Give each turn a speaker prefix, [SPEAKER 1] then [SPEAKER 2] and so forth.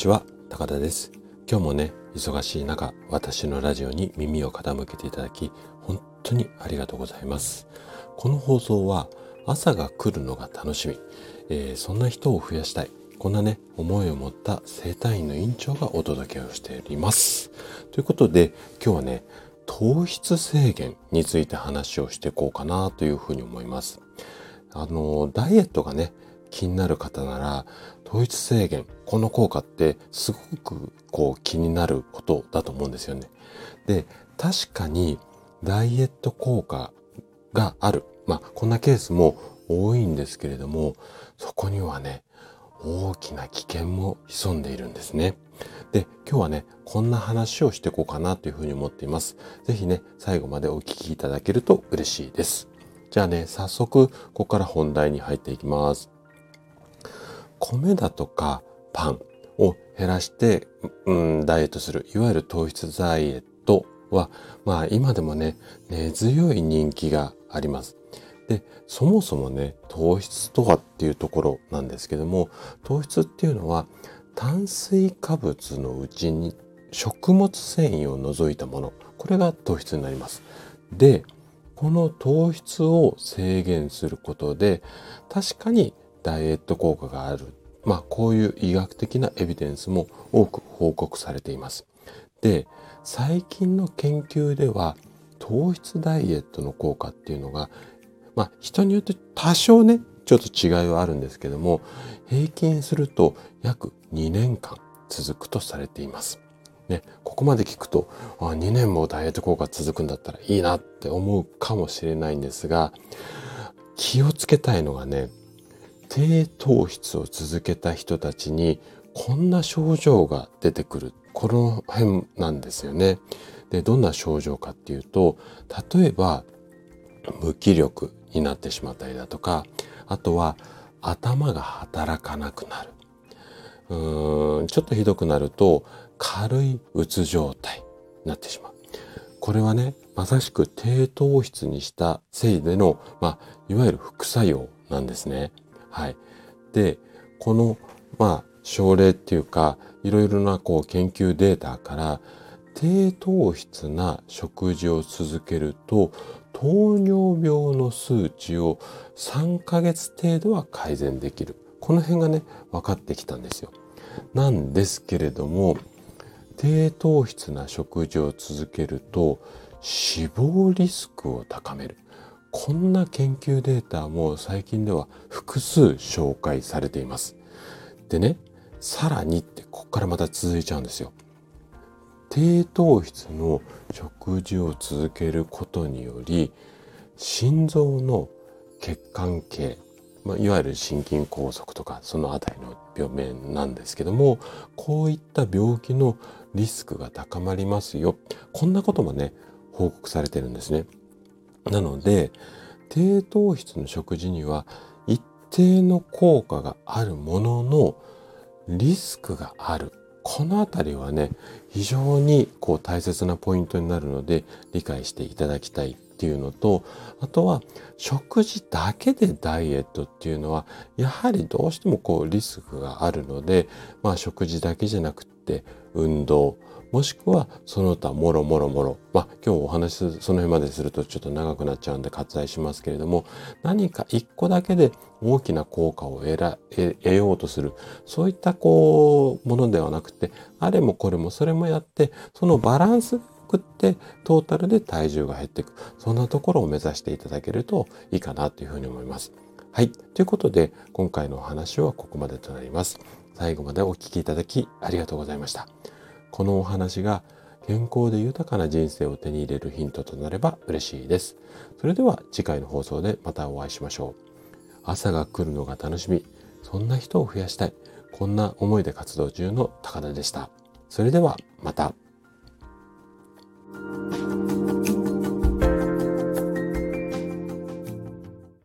[SPEAKER 1] ちは高田です。今日もね忙しい中私のラジオに耳を傾けていただき本当にありがとうございます。この放送は朝が来るのが楽しみ、えー、そんな人を増やしたい。こんなね思いを持った生体院の院長がお届けをしております。ということで今日はね糖質制限について話をしていこうかなというふうに思います。あのダイエットがね気になる方なら糖質制限この効果ってすごくこう気になることだと思うんですよね。で確かにダイエット効果があるまあこんなケースも多いんですけれどもそこにはね大きな危険も潜んでいるんですね。で、今日はね、こんな話をしていこうかなというふうに思っています。ぜひね、最後までお聞きいただけると嬉しいです。じゃあね、早速、ここから本題に入っていきます。米だとかパンを減らして、うん、ダイエットする、いわゆる糖質ダイエットは、まあ今でもね、根強い人気があります。で、そもそもね、糖質とはっていうところなんですけども、糖質っていうのは炭水化物のうちに食物繊維を除いたもの、これが糖質になります。で、この糖質を制限することで、確かにダイエット効果がある。まあ、こういう医学的なエビデンスも多く報告されています。で、最近の研究では、糖質ダイエットの効果っていうのが、まあ、人によって多少ね、ちょっと違いはあるんですけども、平均すると約2年間続くとされています。ね、ここまで聞くと、あ2年もダイエット効果続くんだったらいいなって思うかもしれないんですが、気をつけたいのがね、低糖質を続けた人たちにこんな症状が出てくる。この辺なんですよね。で、どんな症状かっていうと、例えば、無気力になってしまったりだとか、あとは頭が働かなくなる。うーん、ちょっとひどくなると、軽いうつ状態になってしまう。これはね、まさしく低糖質にしたせいでの、まあ、いわゆる副作用なんですね。はい。で、この、まあ、症例っていうか、いろいろなこう研究データから、低糖質な食事を続けると、糖尿病の数値を3ヶ月程度は改善できる。この辺がね、分かってきたんですよ。なんですけれども、低糖質な食事を続けると死亡リスクを高める。こんな研究データも最近では複数紹介されています。でね、さらにってここからまた続いちゃうんですよ。低糖質の食事を続けることにより心臓の血管系、まあ、いわゆる心筋梗塞とかそのあたりの病名なんですけどもこういった病気のリスクが高まりますよこんなこともね報告されてるんですね。なので低糖質の食事には一定の効果があるもののリスクがある。このあたりはね非常にこう大切なポイントになるので理解していただきたいっていうのとあとは食事だけでダイエットっていうのはやはりどうしてもこうリスクがあるのでまあ食事だけじゃなくて運動もしくはその他もろもろもろ。まあ今日お話その辺までするとちょっと長くなっちゃうんで割愛しますけれども、何か一個だけで大きな効果を得ら得ようとする、そういったこう、ものではなくて、あれもこれもそれもやって、そのバランスくってトータルで体重が減っていく。そんなところを目指していただけるといいかなというふうに思います。はい。ということで、今回のお話はここまでとなります。最後までお聴きいただきありがとうございました。このお話が健康で豊かな人生を手に入れるヒントとなれば嬉しいです。それでは次回の放送でまたお会いしましょう。朝が来るのが楽しみ。そんな人を増やしたい。こんな思いで活動中の高田でした。それではまた。